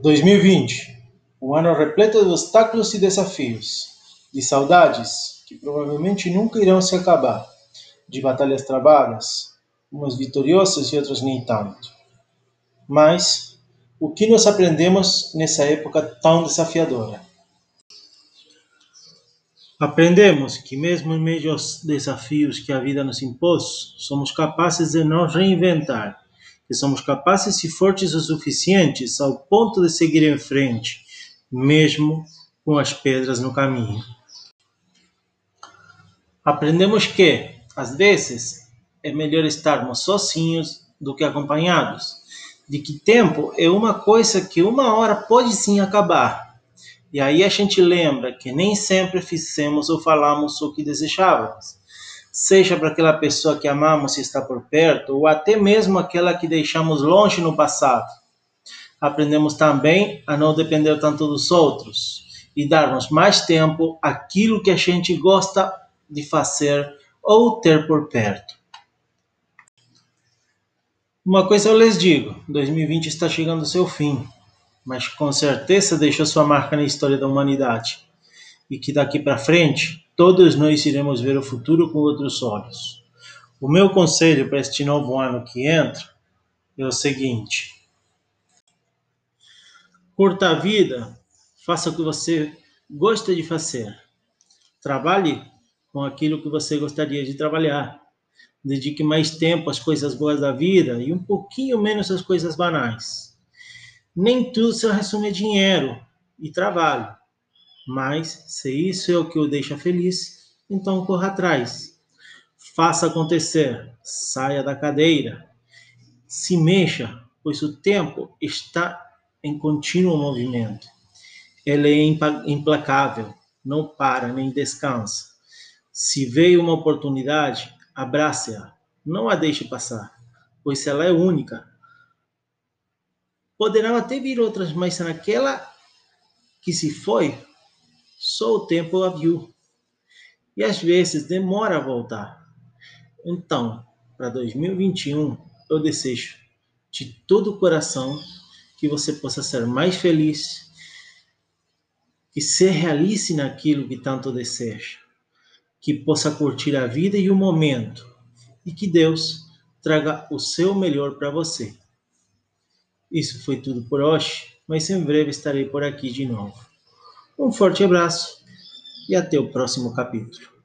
2020, um ano repleto de obstáculos e desafios, de saudades que provavelmente nunca irão se acabar, de batalhas travadas, umas vitoriosas e outras nem tanto. Mas o que nós aprendemos nessa época tão desafiadora? Aprendemos que, mesmo em meio aos desafios que a vida nos impôs, somos capazes de nos reinventar que somos capazes e fortes o suficientes ao ponto de seguir em frente, mesmo com as pedras no caminho. Aprendemos que, às vezes, é melhor estarmos sozinhos do que acompanhados, de que tempo é uma coisa que uma hora pode sim acabar. E aí a gente lembra que nem sempre fizemos ou falamos o que desejávamos seja para aquela pessoa que amamos e está por perto, ou até mesmo aquela que deixamos longe no passado. Aprendemos também a não depender tanto dos outros e darmos mais tempo àquilo que a gente gosta de fazer ou ter por perto. Uma coisa eu lhes digo: 2020 está chegando ao seu fim, mas com certeza deixou sua marca na história da humanidade. E que daqui para frente todos nós iremos ver o futuro com outros olhos. O meu conselho para este novo ano que entra é o seguinte: curta a vida, faça o que você gosta de fazer. Trabalhe com aquilo que você gostaria de trabalhar. Dedique mais tempo às coisas boas da vida e um pouquinho menos às coisas banais. Nem tudo se resume a dinheiro e trabalho. Mas, se isso é o que o deixa feliz, então corra atrás. Faça acontecer, saia da cadeira, se mexa, pois o tempo está em contínuo movimento. Ele é implacável, não para nem descansa. Se veio uma oportunidade, abrace-a, não a deixe passar, pois ela é única. Poderão até vir outras, mas naquela que se foi, só o tempo a viu. E às vezes demora a voltar. Então, para 2021, eu desejo de todo o coração que você possa ser mais feliz, que se realize naquilo que tanto deseja, que possa curtir a vida e o momento, e que Deus traga o seu melhor para você. Isso foi tudo por hoje, mas em breve estarei por aqui de novo. Um forte abraço e até o próximo capítulo.